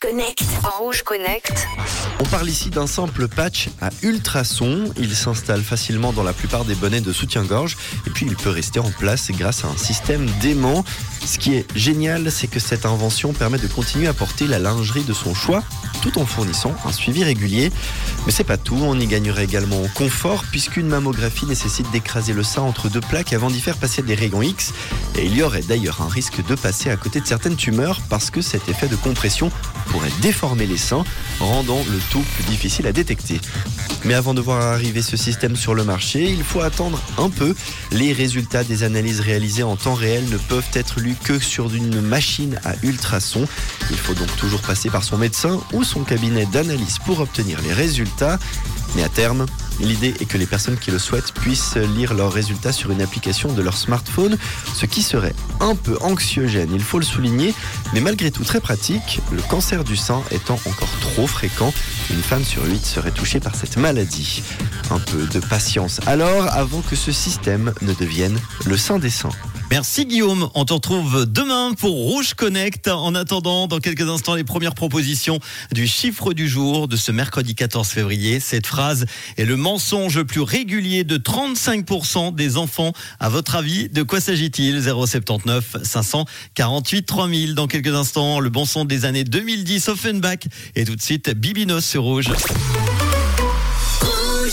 Connect. Rouge Connect. On parle ici d'un simple patch à ultrasons. Il s'installe facilement dans la plupart des bonnets de soutien-gorge et puis il peut rester en place grâce à un système d'aimant. Ce qui est génial, c'est que cette invention permet de continuer à porter la lingerie de son choix tout en fournissant un suivi régulier. Mais c'est pas tout, on y gagnerait également en confort puisqu'une mammographie nécessite d'écraser le sein entre deux plaques avant d'y faire passer des rayons X. Et il y aurait d'ailleurs un risque de passer à côté de certaines tumeurs parce que cet effet de compression pourrait déformer les seins, rendant le tout plus difficile à détecter. Mais avant de voir arriver ce système sur le marché, il faut attendre un peu. Les résultats des analyses réalisées en temps réel ne peuvent être lus que sur une machine à ultrasons. Il faut donc toujours passer par son médecin ou son cabinet d'analyse pour obtenir les résultats. Mais à terme, l'idée est que les personnes qui le souhaitent puissent lire leurs résultats sur une application de leur smartphone, ce qui serait un peu anxiogène, il faut le souligner, mais malgré tout très pratique, le cancer du sein étant encore trop fréquent, une femme sur huit serait touchée par cette maladie. Un peu de patience alors avant que ce système ne devienne le sein des seins. Merci Guillaume. On te retrouve demain pour Rouge Connect. En attendant, dans quelques instants, les premières propositions du chiffre du jour de ce mercredi 14 février. Cette phrase est le mensonge le plus régulier de 35% des enfants. À votre avis, de quoi s'agit-il? 079 548 3000. Dans quelques instants, le bon son des années 2010 Offenbach. Et tout de suite, Bibinos sur Rouge.